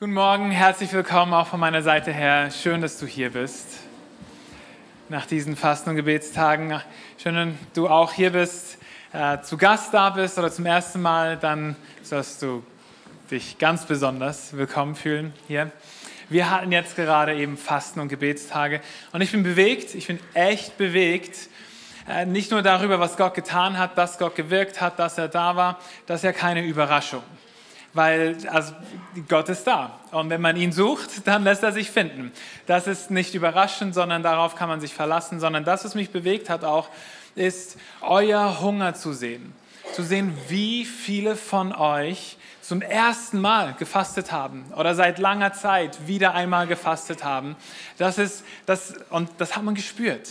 Guten Morgen, herzlich willkommen auch von meiner Seite her. Schön, dass du hier bist. Nach diesen Fasten- und Gebetstagen. Schön, dass du auch hier bist, äh, zu Gast da bist oder zum ersten Mal. Dann sollst du dich ganz besonders willkommen fühlen hier. Wir hatten jetzt gerade eben Fasten- und Gebetstage und ich bin bewegt, ich bin echt bewegt. Äh, nicht nur darüber, was Gott getan hat, dass Gott gewirkt hat, dass er da war, das ist ja keine Überraschung weil also Gott ist da. Und wenn man ihn sucht, dann lässt er sich finden. Das ist nicht überraschend, sondern darauf kann man sich verlassen, sondern das, was mich bewegt hat auch, ist euer Hunger zu sehen. Zu sehen, wie viele von euch zum ersten Mal gefastet haben oder seit langer Zeit wieder einmal gefastet haben. Das ist, das, und das hat man gespürt.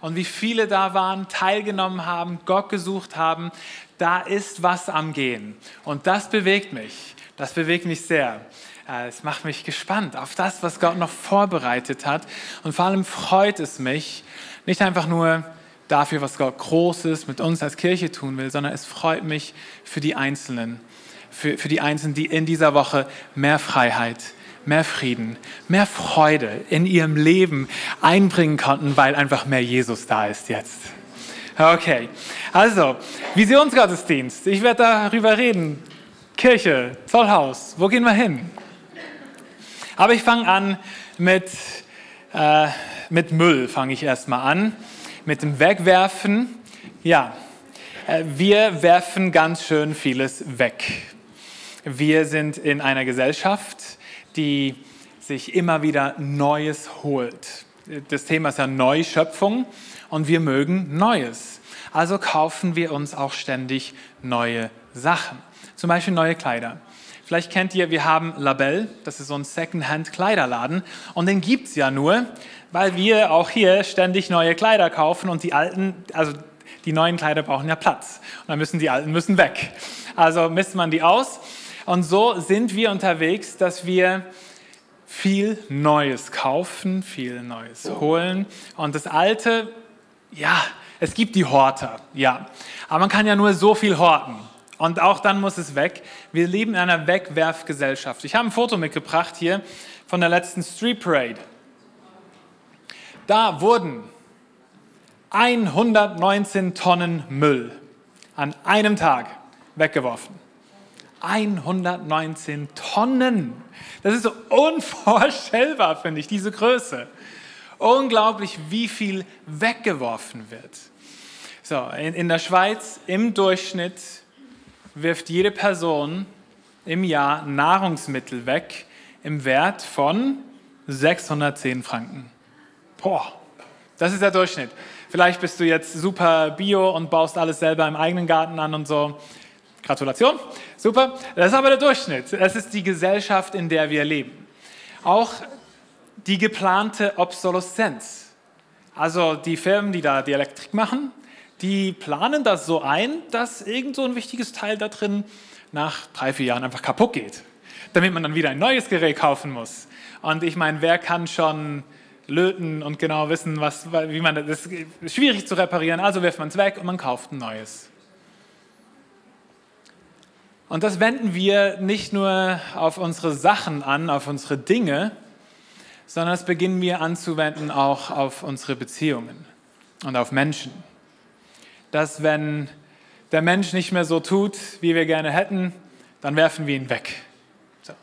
Und wie viele da waren, teilgenommen haben, Gott gesucht haben, da ist was am Gehen. Und das bewegt mich. Das bewegt mich sehr. Äh, es macht mich gespannt auf das, was Gott noch vorbereitet hat. Und vor allem freut es mich, nicht einfach nur dafür, was Gott Großes mit uns als Kirche tun will, sondern es freut mich für die Einzelnen, für, für die Einzelnen, die in dieser Woche mehr Freiheit, mehr Frieden, mehr Freude in ihrem Leben einbringen konnten, weil einfach mehr Jesus da ist jetzt. Okay, also Visionsgottesdienst. Ich werde darüber reden. Kirche, Zollhaus, wo gehen wir hin? Aber ich fange an mit, äh, mit Müll, fange ich erstmal an, mit dem Wegwerfen. Ja, äh, wir werfen ganz schön vieles weg. Wir sind in einer Gesellschaft, die sich immer wieder Neues holt. Das Thema ist ja Neuschöpfung und wir mögen Neues. Also kaufen wir uns auch ständig neue Sachen. Zum Beispiel neue Kleider. Vielleicht kennt ihr, wir haben Label, das ist so ein Secondhand-Kleiderladen. Und den gibt es ja nur, weil wir auch hier ständig neue Kleider kaufen und die alten, also die neuen Kleider brauchen ja Platz. Und dann müssen die alten müssen weg. Also misst man die aus. Und so sind wir unterwegs, dass wir viel Neues kaufen, viel Neues holen. Und das Alte, ja, es gibt die Horter, ja. Aber man kann ja nur so viel horten. Und auch dann muss es weg. Wir leben in einer Wegwerfgesellschaft. Ich habe ein Foto mitgebracht hier von der letzten Street Parade. Da wurden 119 Tonnen Müll an einem Tag weggeworfen. 119 Tonnen. Das ist so unvorstellbar, finde ich, diese Größe. Unglaublich, wie viel weggeworfen wird. So, in, in der Schweiz im Durchschnitt wirft jede Person im Jahr Nahrungsmittel weg im Wert von 610 Franken. Boah, das ist der Durchschnitt. Vielleicht bist du jetzt super bio und baust alles selber im eigenen Garten an und so. Gratulation, super. Das ist aber der Durchschnitt. Das ist die Gesellschaft, in der wir leben. Auch die geplante Obsoleszenz. Also die Firmen, die da die Elektrik machen, die planen das so ein, dass irgend so ein wichtiges Teil da drin nach drei, vier Jahren einfach kaputt geht, damit man dann wieder ein neues Gerät kaufen muss. Und ich meine, wer kann schon löten und genau wissen, was, wie man das, ist schwierig zu reparieren, also wirft man es weg und man kauft ein neues. Und das wenden wir nicht nur auf unsere Sachen an, auf unsere Dinge, sondern das beginnen wir anzuwenden auch auf unsere Beziehungen und auf Menschen dass wenn der Mensch nicht mehr so tut, wie wir gerne hätten, dann werfen wir ihn weg. So.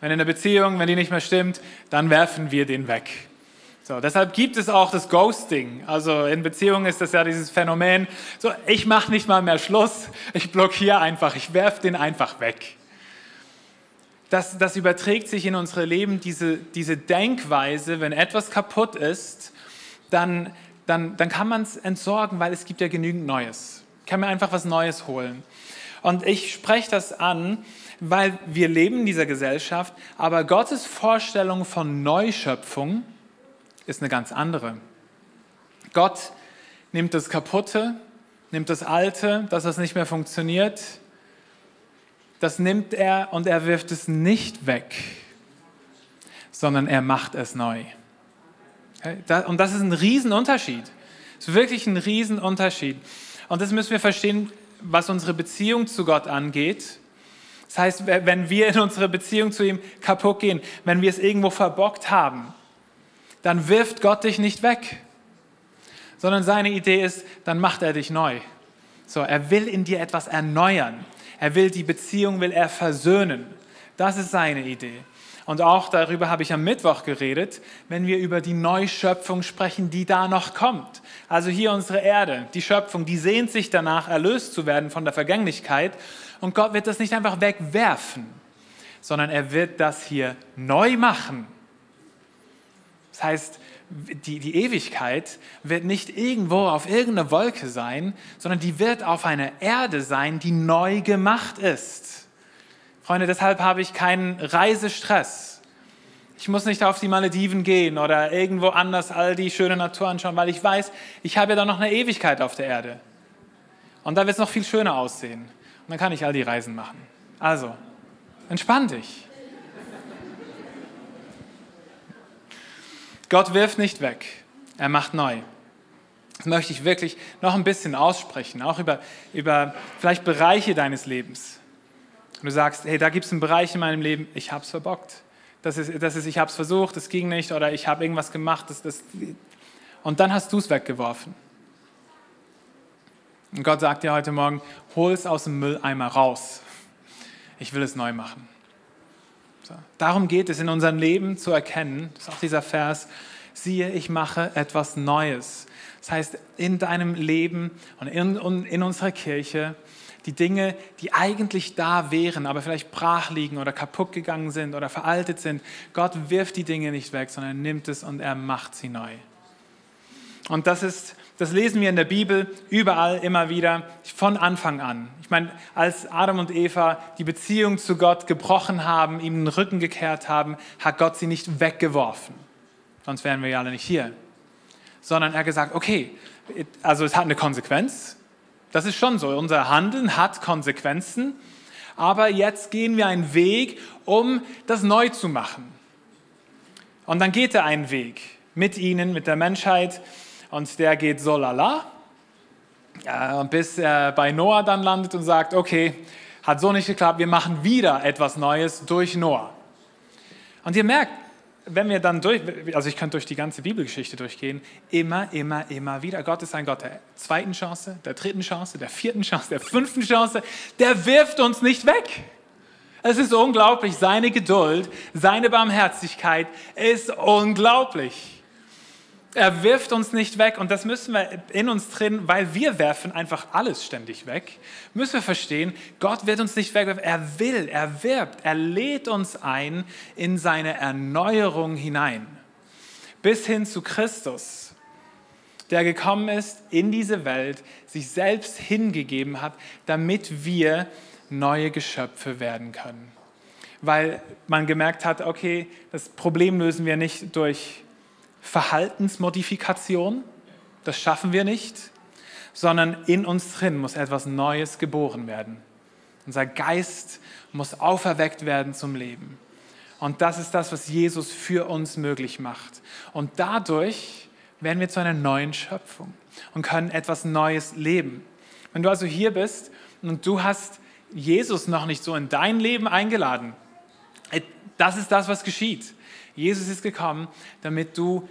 Wenn in der Beziehung, wenn die nicht mehr stimmt, dann werfen wir den weg. So, deshalb gibt es auch das Ghosting. Also in Beziehungen ist das ja dieses Phänomen, so ich mache nicht mal mehr Schluss, ich blockiere einfach, ich werfe den einfach weg. Das, das überträgt sich in unsere Leben, diese, diese Denkweise, wenn etwas kaputt ist, dann dann, dann kann man es entsorgen, weil es gibt ja genügend Neues. Ich kann mir einfach was Neues holen. Und ich spreche das an, weil wir leben in dieser Gesellschaft, aber Gottes Vorstellung von Neuschöpfung ist eine ganz andere. Gott nimmt das Kaputte, nimmt das Alte, das, was nicht mehr funktioniert, das nimmt er und er wirft es nicht weg, sondern er macht es neu. Und das ist ein Riesenunterschied. Das ist wirklich ein Riesenunterschied. Und das müssen wir verstehen, was unsere Beziehung zu Gott angeht. Das heißt, wenn wir in unserer Beziehung zu ihm kaputt gehen, wenn wir es irgendwo verbockt haben, dann wirft Gott dich nicht weg, sondern seine Idee ist, dann macht er dich neu. So, er will in dir etwas erneuern. Er will die Beziehung, will er versöhnen. Das ist seine Idee. Und auch darüber habe ich am Mittwoch geredet, wenn wir über die Neuschöpfung sprechen, die da noch kommt. Also hier unsere Erde, die Schöpfung, die sehnt sich danach, erlöst zu werden von der Vergänglichkeit. Und Gott wird das nicht einfach wegwerfen, sondern er wird das hier neu machen. Das heißt, die, die Ewigkeit wird nicht irgendwo auf irgendeiner Wolke sein, sondern die wird auf einer Erde sein, die neu gemacht ist. Freunde, deshalb habe ich keinen Reisestress. Ich muss nicht auf die Malediven gehen oder irgendwo anders all die schöne Natur anschauen, weil ich weiß, ich habe ja dann noch eine Ewigkeit auf der Erde. Und da wird es noch viel schöner aussehen. Und dann kann ich all die Reisen machen. Also, entspann dich. Gott wirft nicht weg, er macht neu. Das möchte ich wirklich noch ein bisschen aussprechen, auch über, über vielleicht Bereiche deines Lebens. Und du sagst, hey, da gibt es einen Bereich in meinem Leben, ich habe es verbockt. Das ist, das ist ich habe es versucht, es ging nicht oder ich habe irgendwas gemacht. Das, das, und dann hast du es weggeworfen. Und Gott sagt dir heute Morgen, hol es aus dem Mülleimer raus. Ich will es neu machen. Darum geht es in unserem Leben zu erkennen, das ist auch dieser Vers, siehe, ich mache etwas Neues. Das heißt, in deinem Leben und in, in unserer Kirche die Dinge, die eigentlich da wären, aber vielleicht brach liegen oder kaputt gegangen sind oder veraltet sind. Gott wirft die Dinge nicht weg, sondern er nimmt es und er macht sie neu. Und das ist, das lesen wir in der Bibel überall immer wieder von Anfang an. Ich meine, als Adam und Eva die Beziehung zu Gott gebrochen haben, ihm den Rücken gekehrt haben, hat Gott sie nicht weggeworfen. Sonst wären wir ja alle nicht hier. Sondern er hat gesagt, okay, also es hat eine Konsequenz, das ist schon so. Unser Handeln hat Konsequenzen. Aber jetzt gehen wir einen Weg, um das neu zu machen. Und dann geht er einen Weg mit ihnen, mit der Menschheit. Und der geht so lala, bis er bei Noah dann landet und sagt, okay, hat so nicht geklappt, wir machen wieder etwas Neues durch Noah. Und ihr merkt, wenn wir dann durch, also ich könnte durch die ganze Bibelgeschichte durchgehen, immer, immer, immer wieder. Gott ist ein Gott der zweiten Chance, der dritten Chance, der vierten Chance, der fünften Chance. Der wirft uns nicht weg. Es ist unglaublich. Seine Geduld, seine Barmherzigkeit ist unglaublich. Er wirft uns nicht weg und das müssen wir in uns drin, weil wir werfen einfach alles ständig weg. Müssen wir verstehen, Gott wird uns nicht wegwerfen. Er will, er wirbt, er lädt uns ein in seine Erneuerung hinein. Bis hin zu Christus, der gekommen ist in diese Welt, sich selbst hingegeben hat, damit wir neue Geschöpfe werden können. Weil man gemerkt hat, okay, das Problem lösen wir nicht durch Verhaltensmodifikation, das schaffen wir nicht, sondern in uns drin muss etwas Neues geboren werden. Unser Geist muss auferweckt werden zum Leben. Und das ist das, was Jesus für uns möglich macht. Und dadurch werden wir zu einer neuen Schöpfung und können etwas Neues leben. Wenn du also hier bist und du hast Jesus noch nicht so in dein Leben eingeladen, das ist das, was geschieht. Jesus ist gekommen, damit du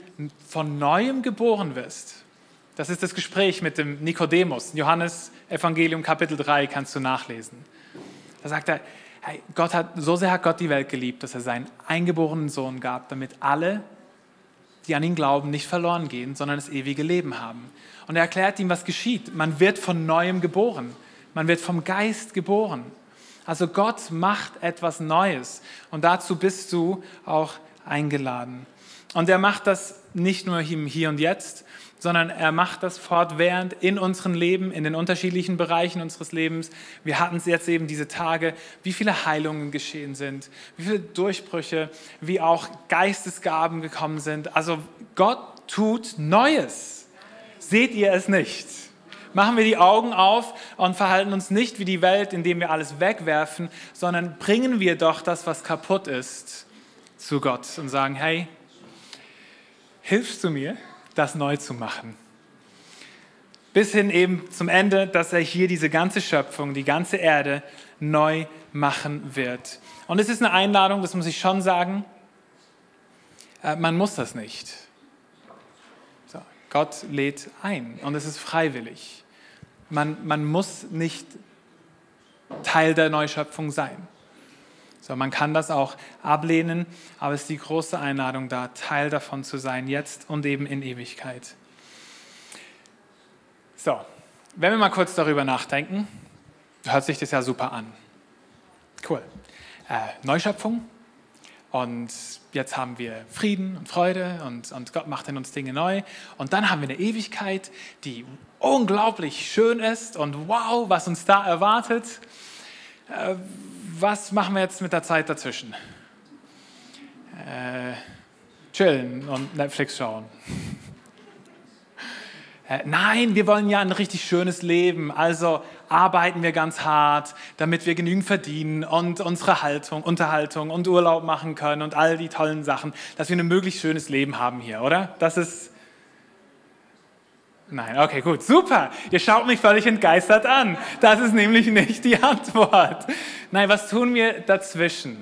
von neuem geboren wirst. Das ist das Gespräch mit dem Nikodemus. Johannes Evangelium Kapitel 3 kannst du nachlesen. Da sagt er, hey, Gott hat, so sehr hat Gott die Welt geliebt, dass er seinen eingeborenen Sohn gab, damit alle, die an ihn glauben, nicht verloren gehen, sondern das ewige Leben haben. Und er erklärt ihm, was geschieht. Man wird von neuem geboren. Man wird vom Geist geboren. Also Gott macht etwas Neues. Und dazu bist du auch eingeladen. Und er macht das nicht nur im Hier und Jetzt, sondern er macht das fortwährend in unserem Leben, in den unterschiedlichen Bereichen unseres Lebens. Wir hatten es jetzt eben diese Tage, wie viele Heilungen geschehen sind, wie viele Durchbrüche, wie auch Geistesgaben gekommen sind. Also Gott tut Neues. Seht ihr es nicht? Machen wir die Augen auf und verhalten uns nicht wie die Welt, indem wir alles wegwerfen, sondern bringen wir doch das, was kaputt ist, zu Gott und sagen, hey, hilfst du mir, das neu zu machen? Bis hin eben zum Ende, dass er hier diese ganze Schöpfung, die ganze Erde neu machen wird. Und es ist eine Einladung, das muss ich schon sagen, äh, man muss das nicht. So, Gott lädt ein und es ist freiwillig. Man, man muss nicht Teil der Neuschöpfung sein. So, man kann das auch ablehnen, aber es ist die große Einladung da, Teil davon zu sein, jetzt und eben in Ewigkeit. So, wenn wir mal kurz darüber nachdenken, hört sich das ja super an. Cool. Äh, Neuschöpfung. Und jetzt haben wir Frieden und Freude und, und Gott macht in uns Dinge neu. Und dann haben wir eine Ewigkeit, die unglaublich schön ist und wow, was uns da erwartet. Äh, was machen wir jetzt mit der Zeit dazwischen? Äh, chillen und Netflix schauen. Äh, nein, wir wollen ja ein richtig schönes Leben, also arbeiten wir ganz hart, damit wir genügend verdienen und unsere Haltung, Unterhaltung und Urlaub machen können und all die tollen Sachen, dass wir ein möglichst schönes Leben haben hier, oder? Das ist. Nein, okay, gut, super. Ihr schaut mich völlig entgeistert an. Das ist nämlich nicht die Antwort. Nein, was tun wir dazwischen?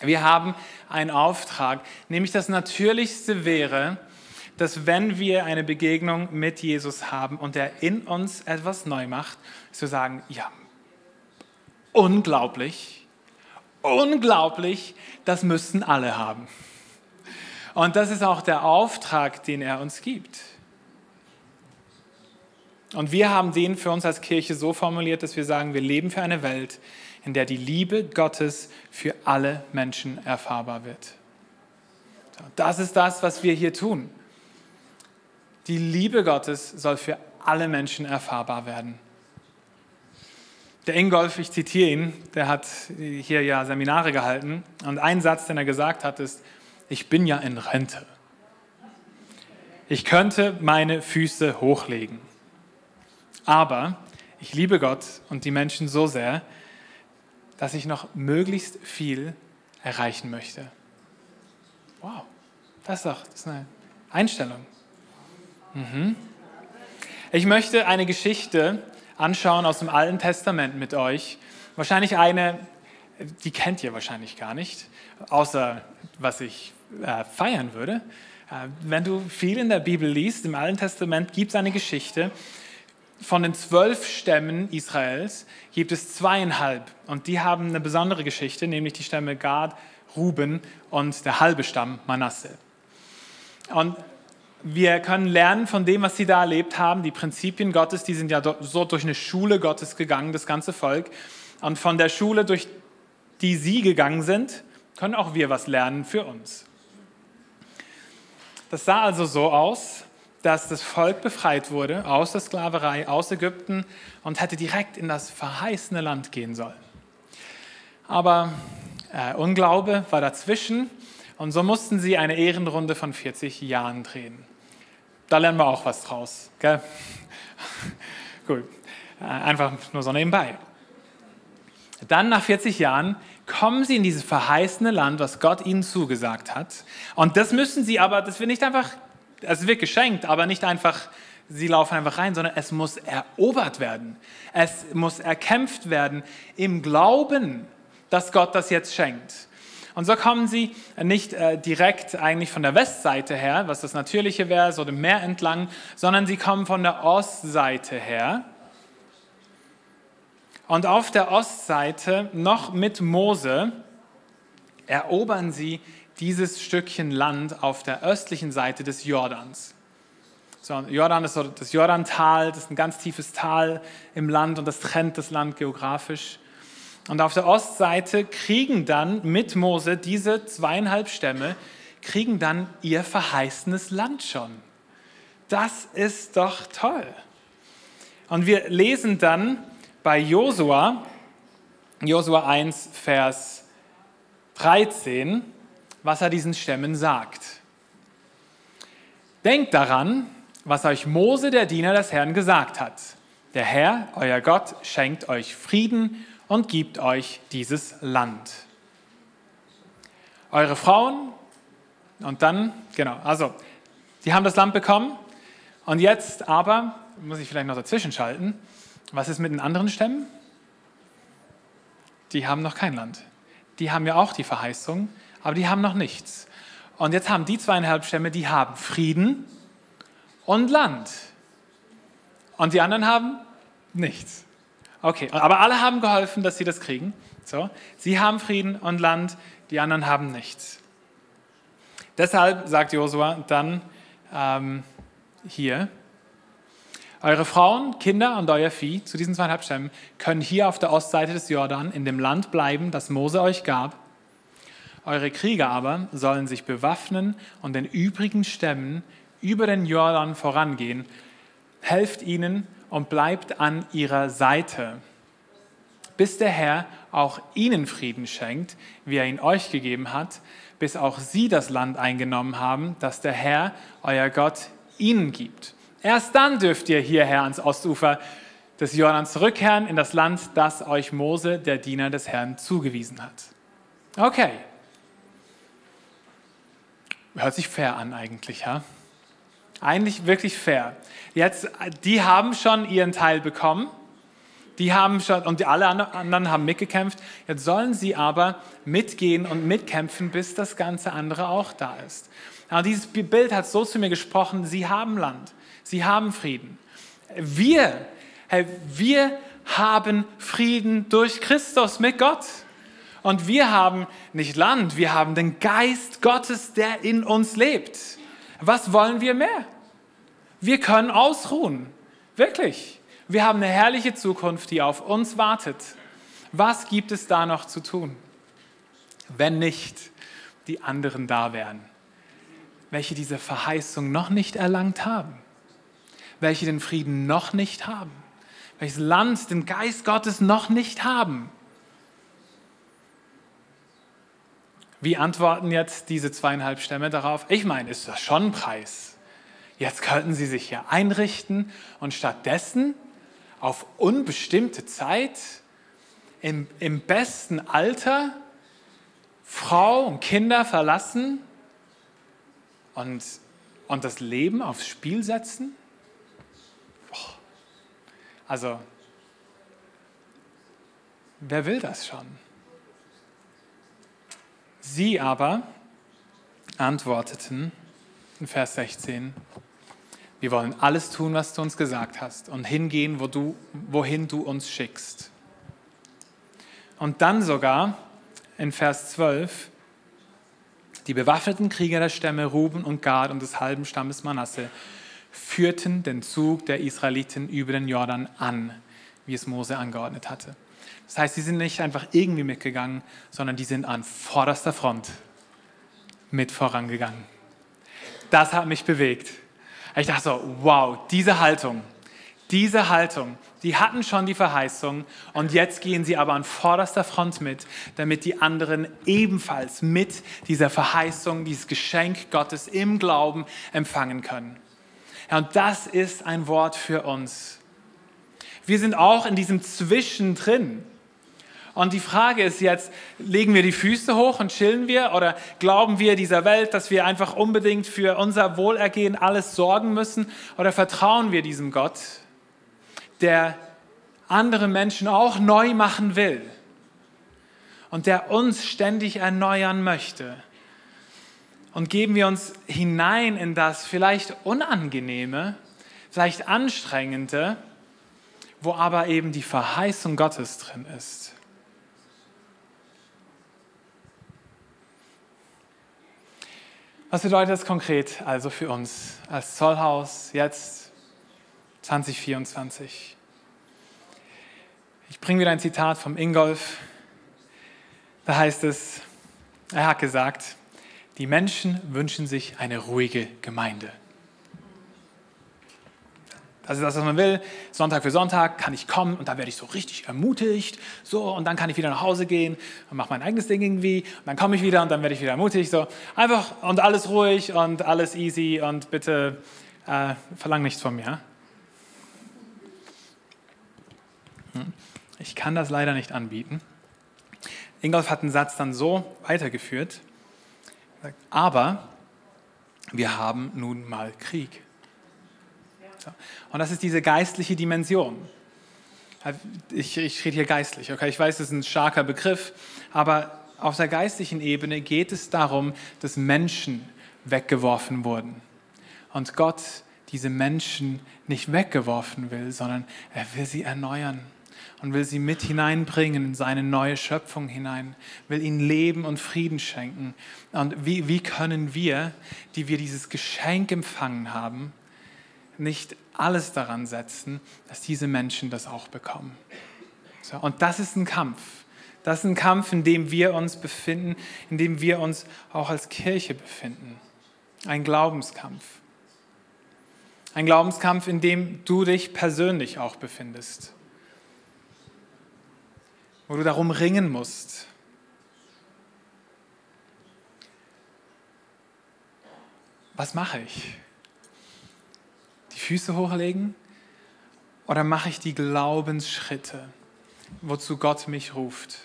Wir haben einen Auftrag, nämlich das Natürlichste wäre, dass wenn wir eine Begegnung mit Jesus haben und er in uns etwas neu macht, zu sagen, ja, unglaublich, unglaublich, das müssten alle haben. Und das ist auch der Auftrag, den er uns gibt. Und wir haben den für uns als Kirche so formuliert, dass wir sagen, wir leben für eine Welt, in der die Liebe Gottes für alle Menschen erfahrbar wird. Das ist das, was wir hier tun. Die Liebe Gottes soll für alle Menschen erfahrbar werden. Der Ingolf, ich zitiere ihn, der hat hier ja Seminare gehalten und ein Satz, den er gesagt hat, ist, ich bin ja in Rente. Ich könnte meine Füße hochlegen. Aber ich liebe Gott und die Menschen so sehr, dass ich noch möglichst viel erreichen möchte. Wow, das ist doch das ist eine Einstellung. Mhm. Ich möchte eine Geschichte anschauen aus dem Alten Testament mit euch. Wahrscheinlich eine, die kennt ihr wahrscheinlich gar nicht, außer was ich äh, feiern würde. Äh, wenn du viel in der Bibel liest, im Alten Testament gibt es eine Geschichte. Von den zwölf Stämmen Israels gibt es zweieinhalb und die haben eine besondere Geschichte, nämlich die Stämme Gad, Ruben und der halbe Stamm Manasse. Und wir können lernen von dem, was sie da erlebt haben. Die Prinzipien Gottes, die sind ja so durch eine Schule Gottes gegangen, das ganze Volk. Und von der Schule, durch die sie gegangen sind, können auch wir was lernen für uns. Das sah also so aus, dass das Volk befreit wurde aus der Sklaverei, aus Ägypten und hätte direkt in das verheißene Land gehen sollen. Aber äh, Unglaube war dazwischen und so mussten sie eine Ehrenrunde von 40 Jahren drehen. Da lernen wir auch was draus. Gell? Gut, äh, einfach nur so nebenbei. Dann nach 40 Jahren kommen sie in dieses verheißene Land, was Gott ihnen zugesagt hat. Und das müssen sie aber, das wird nicht einfach, es wird geschenkt, aber nicht einfach, sie laufen einfach rein, sondern es muss erobert werden. Es muss erkämpft werden im Glauben, dass Gott das jetzt schenkt. Und so kommen sie nicht äh, direkt eigentlich von der Westseite her, was das Natürliche wäre, so dem Meer entlang, sondern sie kommen von der Ostseite her. Und auf der Ostseite, noch mit Mose, erobern sie dieses Stückchen Land auf der östlichen Seite des Jordans. So, Jordan ist das Jordantal, das ist ein ganz tiefes Tal im Land und das trennt das Land geografisch. Und auf der Ostseite kriegen dann mit Mose diese zweieinhalb Stämme, kriegen dann ihr verheißenes Land schon. Das ist doch toll. Und wir lesen dann bei Josua, Josua 1, Vers 13, was er diesen Stämmen sagt. Denkt daran, was euch Mose, der Diener des Herrn, gesagt hat. Der Herr, euer Gott, schenkt euch Frieden und gibt euch dieses Land. Eure Frauen und dann, genau, also, die haben das Land bekommen und jetzt aber, muss ich vielleicht noch dazwischen schalten, was ist mit den anderen Stämmen? die haben noch kein Land. Die haben ja auch die Verheißung, aber die haben noch nichts. Und jetzt haben die zweieinhalb Stämme, die haben Frieden und Land. Und die anderen haben nichts. Okay, aber alle haben geholfen, dass sie das kriegen. So, sie haben Frieden und Land, die anderen haben nichts. Deshalb sagt Josua dann ähm, hier, eure Frauen, Kinder und euer Vieh zu diesen zweieinhalb Stämmen können hier auf der Ostseite des Jordan in dem Land bleiben, das Mose euch gab. Eure Krieger aber sollen sich bewaffnen und den übrigen Stämmen über den Jordan vorangehen. Helft ihnen und bleibt an ihrer Seite, bis der Herr auch ihnen Frieden schenkt, wie er ihn euch gegeben hat, bis auch sie das Land eingenommen haben, das der Herr, euer Gott, ihnen gibt. Erst dann dürft ihr hierher ans Ostufer des Jordans zurückkehren in das Land, das euch Mose, der Diener des Herrn, zugewiesen hat. Okay. Hört sich fair an eigentlich, ja? Eigentlich wirklich fair. Jetzt, die haben schon ihren Teil bekommen. Die haben schon, und alle anderen haben mitgekämpft. Jetzt sollen sie aber mitgehen und mitkämpfen, bis das ganze andere auch da ist. Aber dieses Bild hat so zu mir gesprochen, sie haben Land. Sie haben Frieden. Wir, hey, wir haben Frieden durch Christus mit Gott. Und wir haben nicht Land, wir haben den Geist Gottes, der in uns lebt. Was wollen wir mehr? Wir können ausruhen. Wirklich. Wir haben eine herrliche Zukunft, die auf uns wartet. Was gibt es da noch zu tun? Wenn nicht die anderen da wären, welche diese Verheißung noch nicht erlangt haben welche den Frieden noch nicht haben, welches Land den Geist Gottes noch nicht haben. Wie antworten jetzt diese zweieinhalb Stämme darauf? Ich meine, ist das schon ein Preis. Jetzt könnten sie sich hier einrichten und stattdessen auf unbestimmte Zeit im, im besten Alter Frau und Kinder verlassen und, und das Leben aufs Spiel setzen? Also, wer will das schon? Sie aber antworteten in Vers 16, wir wollen alles tun, was du uns gesagt hast und hingehen, wo du, wohin du uns schickst. Und dann sogar in Vers 12, die bewaffneten Krieger der Stämme Ruben und Gad und des halben Stammes Manasse führten den Zug der Israeliten über den Jordan an, wie es Mose angeordnet hatte. Das heißt, sie sind nicht einfach irgendwie mitgegangen, sondern die sind an vorderster Front mit vorangegangen. Das hat mich bewegt. Ich dachte so, wow, diese Haltung, diese Haltung, die hatten schon die Verheißung und jetzt gehen sie aber an vorderster Front mit, damit die anderen ebenfalls mit dieser Verheißung, dieses Geschenk Gottes im Glauben empfangen können. Ja, und das ist ein Wort für uns. Wir sind auch in diesem Zwischendrin. Und die Frage ist jetzt, legen wir die Füße hoch und chillen wir oder glauben wir dieser Welt, dass wir einfach unbedingt für unser Wohlergehen alles sorgen müssen oder vertrauen wir diesem Gott, der andere Menschen auch neu machen will und der uns ständig erneuern möchte? und geben wir uns hinein in das vielleicht Unangenehme, vielleicht Anstrengende, wo aber eben die Verheißung Gottes drin ist. Was bedeutet das konkret also für uns als Zollhaus jetzt 2024? Ich bringe wieder ein Zitat vom Ingolf. Da heißt es, er hat gesagt, die Menschen wünschen sich eine ruhige Gemeinde. Das ist das, was man will. Sonntag für Sonntag kann ich kommen und da werde ich so richtig ermutigt. So, und dann kann ich wieder nach Hause gehen und mache mein eigenes Ding irgendwie. Und dann komme ich wieder und dann werde ich wieder ermutigt. So, einfach und alles ruhig und alles easy und bitte äh, verlang nichts von mir. Hm. Ich kann das leider nicht anbieten. Ingolf hat den Satz dann so weitergeführt. Aber wir haben nun mal Krieg. Und das ist diese geistliche Dimension. Ich, ich rede hier geistlich, okay? Ich weiß, das ist ein starker Begriff, aber auf der geistlichen Ebene geht es darum, dass Menschen weggeworfen wurden. Und Gott diese Menschen nicht weggeworfen will, sondern er will sie erneuern und will sie mit hineinbringen in seine neue Schöpfung hinein, will ihnen Leben und Frieden schenken. Und wie, wie können wir, die wir dieses Geschenk empfangen haben, nicht alles daran setzen, dass diese Menschen das auch bekommen? So, und das ist ein Kampf. Das ist ein Kampf, in dem wir uns befinden, in dem wir uns auch als Kirche befinden. Ein Glaubenskampf. Ein Glaubenskampf, in dem du dich persönlich auch befindest. Wo du darum ringen musst. Was mache ich? Füße hochlegen? Oder mache ich die Glaubensschritte, wozu Gott mich ruft?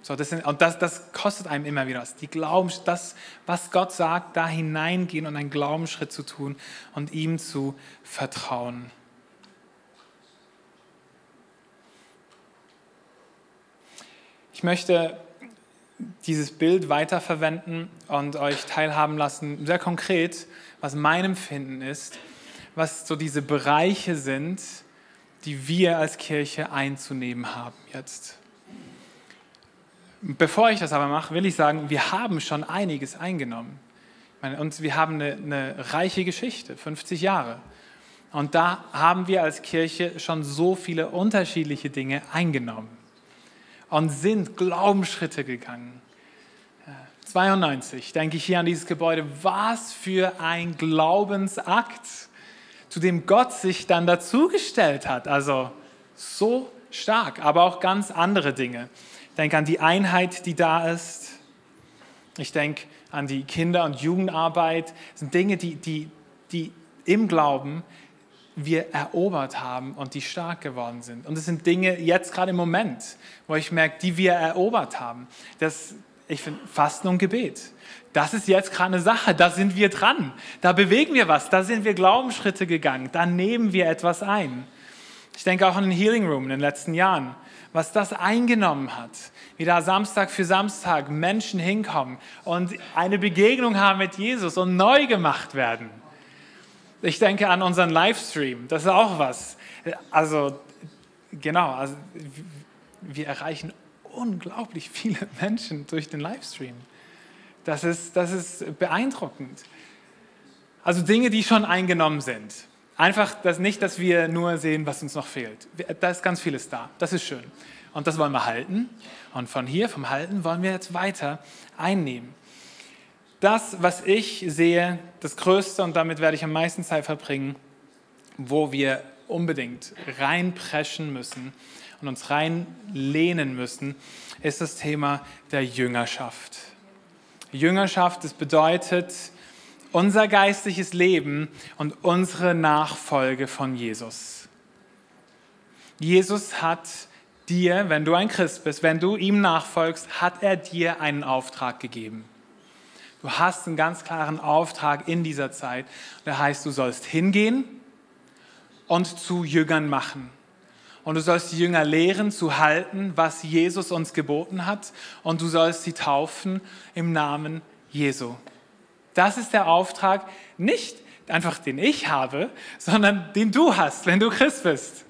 So, das sind, und das, das kostet einem immer wieder was. Die Glauben, das, was Gott sagt, da hineingehen und einen Glaubensschritt zu tun und ihm zu vertrauen. Ich möchte dieses Bild weiterverwenden und euch teilhaben lassen, sehr konkret, was mein Empfinden ist, was so diese Bereiche sind, die wir als Kirche einzunehmen haben jetzt. Bevor ich das aber mache, will ich sagen, wir haben schon einiges eingenommen. Und wir haben eine, eine reiche Geschichte, 50 Jahre. Und da haben wir als Kirche schon so viele unterschiedliche Dinge eingenommen und sind Glaubensschritte gegangen. 92 denke ich hier an dieses Gebäude. Was für ein Glaubensakt, zu dem Gott sich dann dazugestellt hat. Also so stark, aber auch ganz andere Dinge. Ich denke an die Einheit, die da ist. Ich denke an die Kinder- und Jugendarbeit. Das sind Dinge, die, die, die im Glauben wir erobert haben und die stark geworden sind. Und es sind Dinge jetzt gerade im Moment, wo ich merke, die wir erobert haben. Das, ich finde, Fasten und Gebet. Das ist jetzt gerade eine Sache, da sind wir dran. Da bewegen wir was, da sind wir Glaubensschritte gegangen, da nehmen wir etwas ein. Ich denke auch an den Healing Room in den letzten Jahren was das eingenommen hat. Wie da Samstag für Samstag Menschen hinkommen und eine Begegnung haben mit Jesus und neu gemacht werden. Ich denke an unseren Livestream, das ist auch was. Also, genau, also wir erreichen unglaublich viele Menschen durch den Livestream. Das ist, das ist beeindruckend. Also Dinge, die schon eingenommen sind. Einfach das nicht, dass wir nur sehen, was uns noch fehlt. Da ist ganz vieles da. Das ist schön. Und das wollen wir halten. Und von hier, vom Halten, wollen wir jetzt weiter einnehmen. Das, was ich sehe, das Größte, und damit werde ich am meisten Zeit verbringen, wo wir unbedingt reinpreschen müssen und uns reinlehnen müssen, ist das Thema der Jüngerschaft. Jüngerschaft, das bedeutet, unser geistliches Leben und unsere Nachfolge von Jesus. Jesus hat dir, wenn du ein Christ bist, wenn du ihm nachfolgst, hat er dir einen Auftrag gegeben. Du hast einen ganz klaren Auftrag in dieser Zeit. Der heißt, du sollst hingehen und zu Jüngern machen. Und du sollst die Jünger lehren zu halten, was Jesus uns geboten hat. Und du sollst sie taufen im Namen Jesu. Das ist der Auftrag, nicht einfach den ich habe, sondern den du hast, wenn du Christ bist.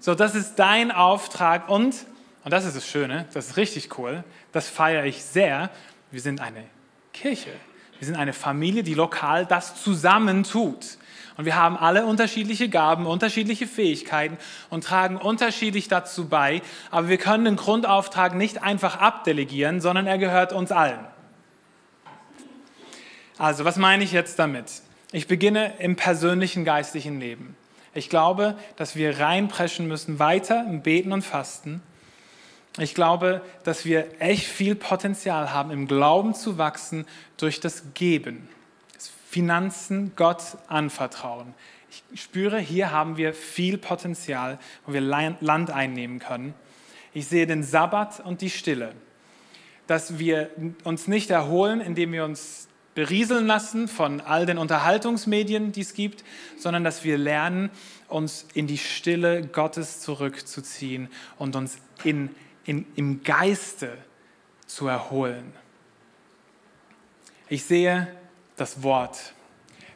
So, das ist dein Auftrag und, und das ist das Schöne, das ist richtig cool, das feiere ich sehr, wir sind eine Kirche. Wir sind eine Familie, die lokal das zusammen tut. Und wir haben alle unterschiedliche Gaben, unterschiedliche Fähigkeiten und tragen unterschiedlich dazu bei. Aber wir können den Grundauftrag nicht einfach abdelegieren, sondern er gehört uns allen. Also, was meine ich jetzt damit? Ich beginne im persönlichen geistlichen Leben. Ich glaube, dass wir reinpreschen müssen weiter im Beten und Fasten. Ich glaube, dass wir echt viel Potenzial haben, im Glauben zu wachsen durch das Geben, Finanzen Gott anvertrauen. Ich spüre, hier haben wir viel Potenzial, wo wir Land einnehmen können. Ich sehe den Sabbat und die Stille, dass wir uns nicht erholen, indem wir uns berieseln lassen von all den Unterhaltungsmedien, die es gibt, sondern dass wir lernen, uns in die Stille Gottes zurückzuziehen und uns in, in, im Geiste zu erholen. Ich sehe das Wort,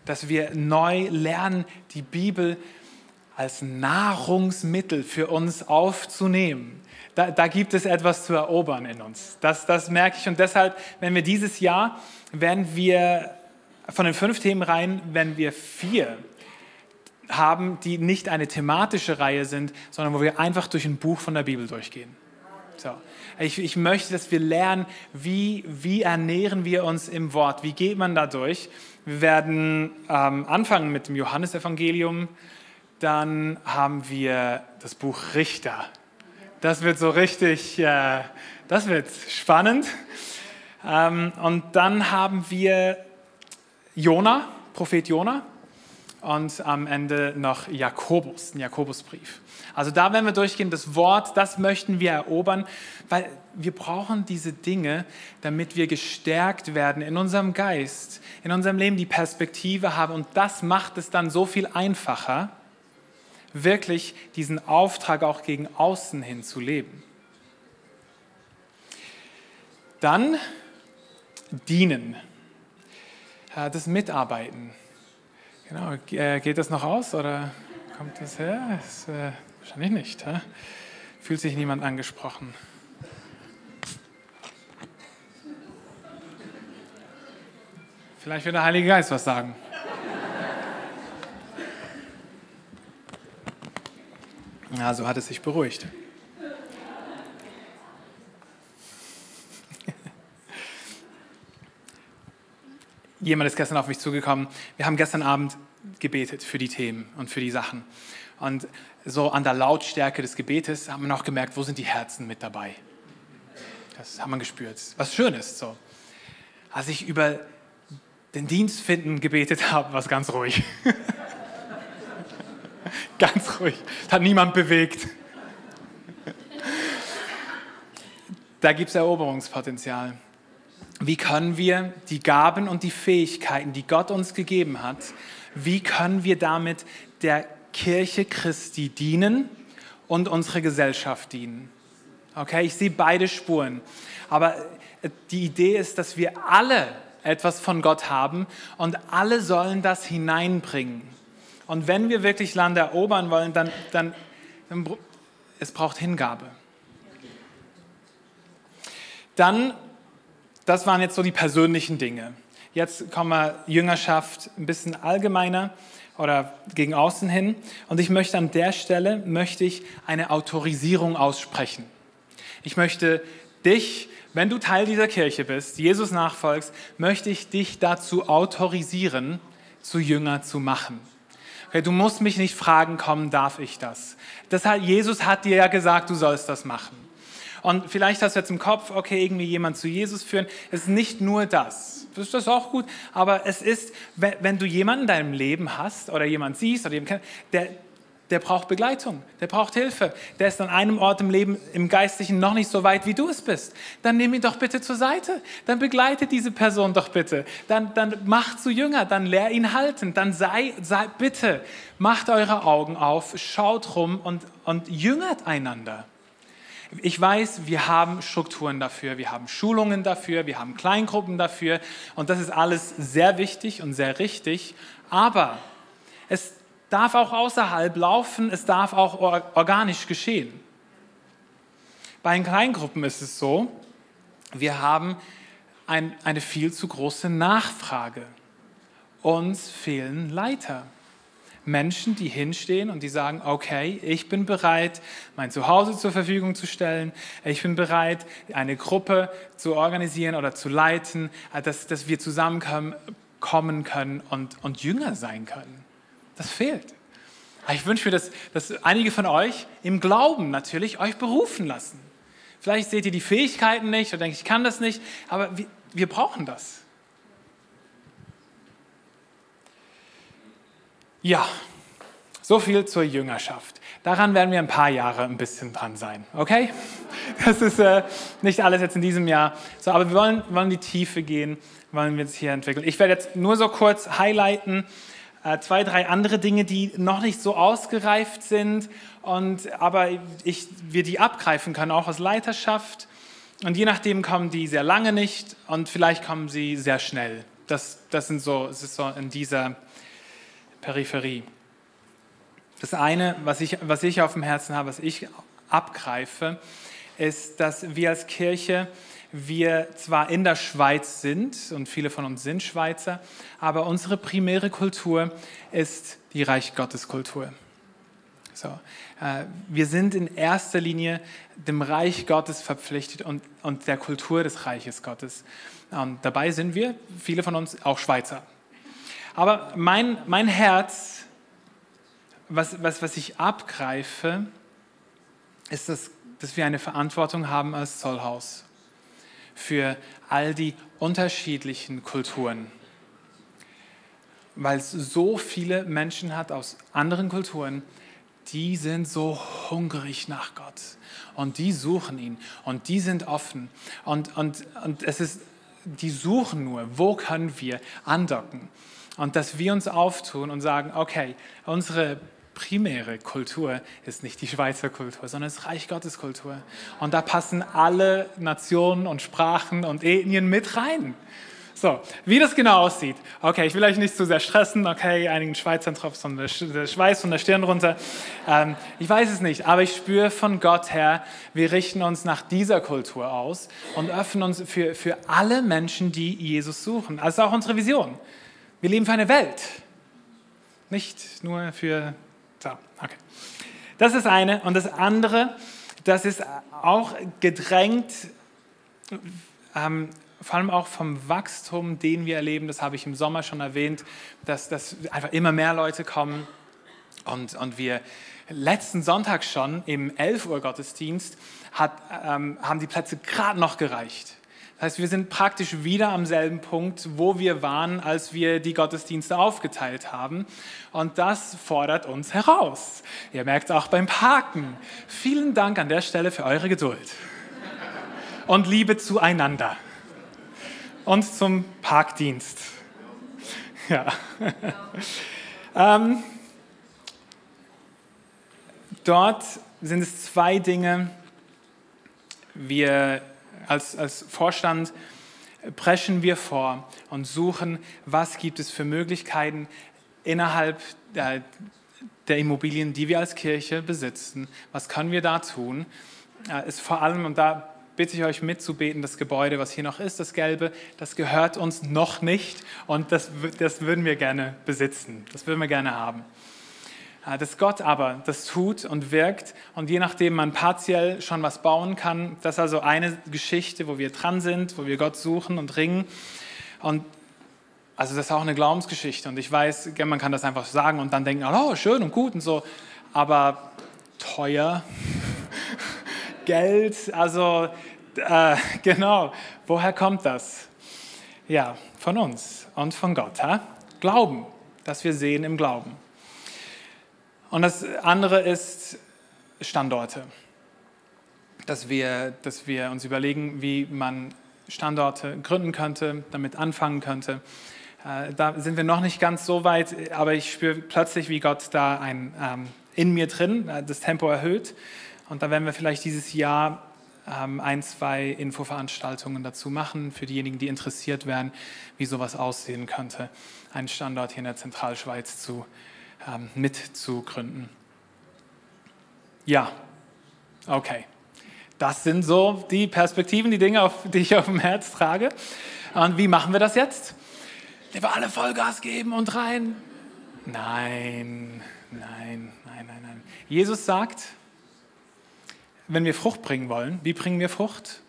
dass wir neu lernen, die Bibel als Nahrungsmittel für uns aufzunehmen. Da, da, gibt es etwas zu erobern in uns. Das, das merke ich. Und deshalb, wenn wir dieses Jahr, werden wir von den fünf Themenreihen, wenn wir vier haben, die nicht eine thematische Reihe sind, sondern wo wir einfach durch ein Buch von der Bibel durchgehen. So. Ich, ich möchte, dass wir lernen, wie, wie ernähren wir uns im Wort, wie geht man da durch. Wir werden ähm, anfangen mit dem Johannesevangelium, dann haben wir das Buch Richter. Das wird so richtig, äh, das wird spannend. Ähm, und dann haben wir Jona, Prophet Jona und am Ende noch Jakobus, ein Jakobusbrief. Also da werden wir durchgehen, das Wort, das möchten wir erobern, weil wir brauchen diese Dinge, damit wir gestärkt werden in unserem Geist, in unserem Leben die Perspektive haben und das macht es dann so viel einfacher, wirklich diesen Auftrag auch gegen außen hin zu leben. Dann dienen, das Mitarbeiten. Genau, äh, geht das noch aus oder kommt das her? Das, äh, wahrscheinlich nicht. Hä? Fühlt sich niemand angesprochen. Vielleicht wird der Heilige Geist was sagen. Ja, so hat es sich beruhigt. jemand ist gestern auf mich zugekommen. Wir haben gestern Abend gebetet für die Themen und für die Sachen. Und so an der Lautstärke des Gebetes haben wir noch gemerkt, wo sind die Herzen mit dabei. Das haben wir gespürt. Was schön ist so. Als ich über den Dienst finden gebetet habe, war es ganz ruhig. ganz ruhig. Das hat niemand bewegt. Da gibt es Eroberungspotenzial. Wie können wir die Gaben und die Fähigkeiten, die Gott uns gegeben hat, wie können wir damit der Kirche Christi dienen und unsere Gesellschaft dienen? Okay, ich sehe beide Spuren. Aber die Idee ist, dass wir alle etwas von Gott haben und alle sollen das hineinbringen. Und wenn wir wirklich Land erobern wollen, dann, dann, dann es braucht Hingabe. Dann das waren jetzt so die persönlichen Dinge. Jetzt kommen wir Jüngerschaft ein bisschen allgemeiner oder gegen außen hin. Und ich möchte an der Stelle möchte ich eine Autorisierung aussprechen. Ich möchte dich, wenn du Teil dieser Kirche bist, Jesus nachfolgst, möchte ich dich dazu autorisieren, zu Jünger zu machen. Okay, du musst mich nicht fragen, komm, darf ich das? das hat, Jesus hat dir ja gesagt, du sollst das machen. Und vielleicht hast du jetzt im Kopf, okay, irgendwie jemand zu Jesus führen. Es ist nicht nur das. Das ist auch gut. Aber es ist, wenn du jemanden in deinem Leben hast oder jemand siehst oder jemanden kennst, der, der braucht Begleitung, der braucht Hilfe, der ist an einem Ort im Leben, im Geistlichen noch nicht so weit, wie du es bist. Dann nimm ihn doch bitte zur Seite, dann begleite diese Person doch bitte, dann, dann mach zu Jünger, dann lehr ihn halten, dann sei, sei bitte, macht eure Augen auf, schaut rum und, und jüngert einander. Ich weiß, wir haben Strukturen dafür, wir haben Schulungen dafür, wir haben Kleingruppen dafür und das ist alles sehr wichtig und sehr richtig, aber es darf auch außerhalb laufen, es darf auch organisch geschehen. Bei den Kleingruppen ist es so, wir haben ein, eine viel zu große Nachfrage. Uns fehlen Leiter. Menschen, die hinstehen und die sagen, okay, ich bin bereit, mein Zuhause zur Verfügung zu stellen, ich bin bereit, eine Gruppe zu organisieren oder zu leiten, äh, dass, dass wir zusammenkommen können und, und Jünger sein können. Das fehlt. Ich wünsche mir, dass, dass einige von euch im Glauben natürlich euch berufen lassen. Vielleicht seht ihr die Fähigkeiten nicht oder denkt, ich kann das nicht, aber wir, wir brauchen das. Ja, so viel zur Jüngerschaft. Daran werden wir ein paar Jahre ein bisschen dran sein, okay? Das ist äh, nicht alles jetzt in diesem Jahr. So, aber wir wollen, wollen die Tiefe gehen, wollen wir uns hier entwickeln. Ich werde jetzt nur so kurz highlighten, äh, zwei, drei andere Dinge, die noch nicht so ausgereift sind, und, aber ich, wir die abgreifen können, auch als Leiterschaft. Und je nachdem kommen die sehr lange nicht und vielleicht kommen sie sehr schnell. Das, das, sind so, das ist so in dieser Peripherie. Das eine, was ich, was ich auf dem Herzen habe, was ich abgreife, ist, dass wir als Kirche, wir zwar in der Schweiz sind und viele von uns sind Schweizer, aber unsere primäre Kultur ist die Reich Gottes Kultur. So, äh, wir sind in erster Linie dem Reich Gottes verpflichtet und, und der Kultur des Reiches Gottes. Und dabei sind wir, viele von uns, auch Schweizer. Aber mein, mein Herz, was, was, was ich abgreife, ist, dass, dass wir eine Verantwortung haben als Zollhaus für all die unterschiedlichen Kulturen. Weil es so viele Menschen hat aus anderen Kulturen, die sind so hungrig nach Gott. Und die suchen ihn. Und die sind offen. Und, und, und es ist, die suchen nur, wo können wir andocken und dass wir uns auftun und sagen, okay, unsere primäre Kultur ist nicht die Schweizer Kultur, sondern es ist Reich Gottes Kultur und da passen alle Nationen und Sprachen und Ethnien mit rein. So, wie das genau aussieht. Okay, ich will euch nicht zu sehr stressen. Okay, einigen Schweizern tropft der Schweiß von der Stirn runter. Ähm, ich weiß es nicht, aber ich spüre von Gott her, wir richten uns nach dieser Kultur aus und öffnen uns für, für alle Menschen, die Jesus suchen. Also auch unsere Vision. Wir leben für eine Welt, nicht nur für. So, okay. Das ist eine. Und das andere, das ist auch gedrängt. Ähm, vor allem auch vom Wachstum, den wir erleben, das habe ich im Sommer schon erwähnt, dass, dass einfach immer mehr Leute kommen und, und wir letzten Sonntag schon im 11 Uhr Gottesdienst hat, ähm, haben die Plätze gerade noch gereicht. Das heißt, wir sind praktisch wieder am selben Punkt, wo wir waren, als wir die Gottesdienste aufgeteilt haben. Und das fordert uns heraus. Ihr merkt es auch beim Parken. Vielen Dank an der Stelle für eure Geduld und Liebe zueinander und zum Parkdienst. Ja. ähm, dort sind es zwei Dinge. Wir als, als Vorstand preschen wir vor und suchen, was gibt es für Möglichkeiten innerhalb der, der Immobilien, die wir als Kirche besitzen. Was können wir da tun? Ist vor allem, und da bitte ich euch mitzubeten, das Gebäude, was hier noch ist, das Gelbe, das gehört uns noch nicht und das, das würden wir gerne besitzen, das würden wir gerne haben. Dass Gott aber das tut und wirkt und je nachdem man partiell schon was bauen kann, das ist also eine Geschichte, wo wir dran sind, wo wir Gott suchen und ringen. Und also das ist auch eine Glaubensgeschichte und ich weiß, man kann das einfach sagen und dann denken, oh, schön und gut und so, aber teuer, Geld, also äh, genau, woher kommt das? Ja, von uns und von Gott. Ha? Glauben, dass wir sehen im Glauben. Und das andere ist Standorte. Dass wir, dass wir uns überlegen, wie man Standorte gründen könnte, damit anfangen könnte. Äh, da sind wir noch nicht ganz so weit, aber ich spüre plötzlich, wie Gott da ein, ähm, in mir drin äh, das Tempo erhöht. Und da werden wir vielleicht dieses Jahr ähm, ein, zwei Infoveranstaltungen dazu machen, für diejenigen, die interessiert wären, wie sowas aussehen könnte, einen Standort hier in der Zentralschweiz zu, mitzugründen. Ja, okay. Das sind so die Perspektiven, die Dinge, auf, die ich auf dem Herz trage. Und wie machen wir das jetzt? Lieber alle Vollgas geben und rein? Nein, nein, nein, nein, nein. Jesus sagt, wenn wir Frucht bringen wollen, wie bringen wir Frucht?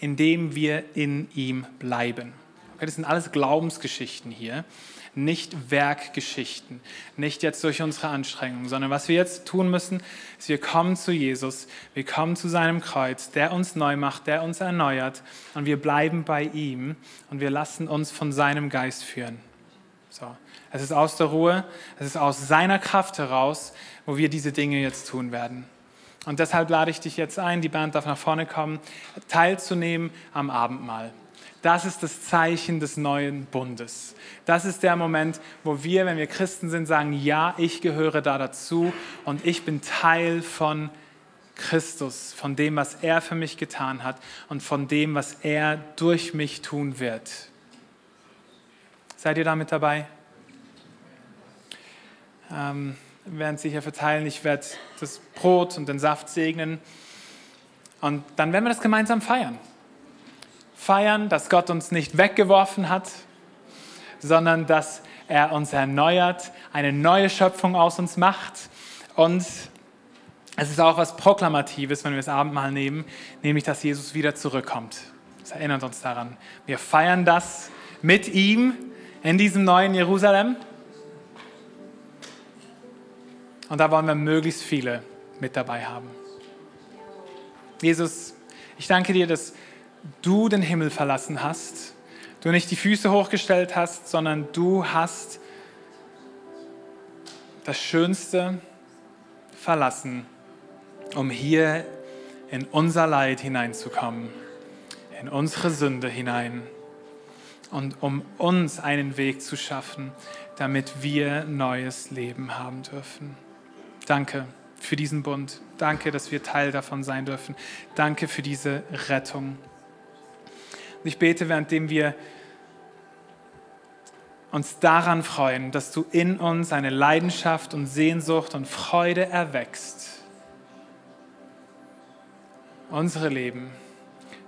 Indem wir in ihm bleiben. Okay, das sind alles Glaubensgeschichten hier, nicht Werkgeschichten, nicht jetzt durch unsere Anstrengungen, sondern was wir jetzt tun müssen, ist, wir kommen zu Jesus, wir kommen zu seinem Kreuz, der uns neu macht, der uns erneuert und wir bleiben bei ihm und wir lassen uns von seinem Geist führen. So. Es ist aus der Ruhe, es ist aus seiner Kraft heraus, wo wir diese Dinge jetzt tun werden. Und deshalb lade ich dich jetzt ein, die Band darf nach vorne kommen, teilzunehmen am Abendmahl. Das ist das Zeichen des neuen Bundes. Das ist der Moment, wo wir, wenn wir Christen sind, sagen, ja, ich gehöre da dazu und ich bin Teil von Christus, von dem, was er für mich getan hat und von dem, was er durch mich tun wird. Seid ihr damit dabei? Ähm, werden Sie hier verteilen. Ich werde das Brot und den Saft segnen. Und dann werden wir das gemeinsam feiern. Feiern, dass Gott uns nicht weggeworfen hat, sondern dass er uns erneuert, eine neue Schöpfung aus uns macht. Und es ist auch was Proklamatives, wenn wir das Abendmahl nehmen, nämlich dass Jesus wieder zurückkommt. Das erinnert uns daran. Wir feiern das mit ihm in diesem neuen Jerusalem. Und da wollen wir möglichst viele mit dabei haben. Jesus, ich danke dir, dass du den Himmel verlassen hast, du nicht die Füße hochgestellt hast, sondern du hast das Schönste verlassen, um hier in unser Leid hineinzukommen, in unsere Sünde hinein und um uns einen Weg zu schaffen, damit wir neues Leben haben dürfen. Danke für diesen Bund. Danke, dass wir Teil davon sein dürfen. Danke für diese Rettung. Und ich bete, währenddem wir uns daran freuen, dass du in uns eine Leidenschaft und Sehnsucht und Freude erwächst, unsere Leben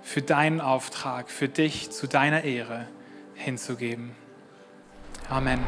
für deinen Auftrag, für dich zu deiner Ehre hinzugeben. Amen.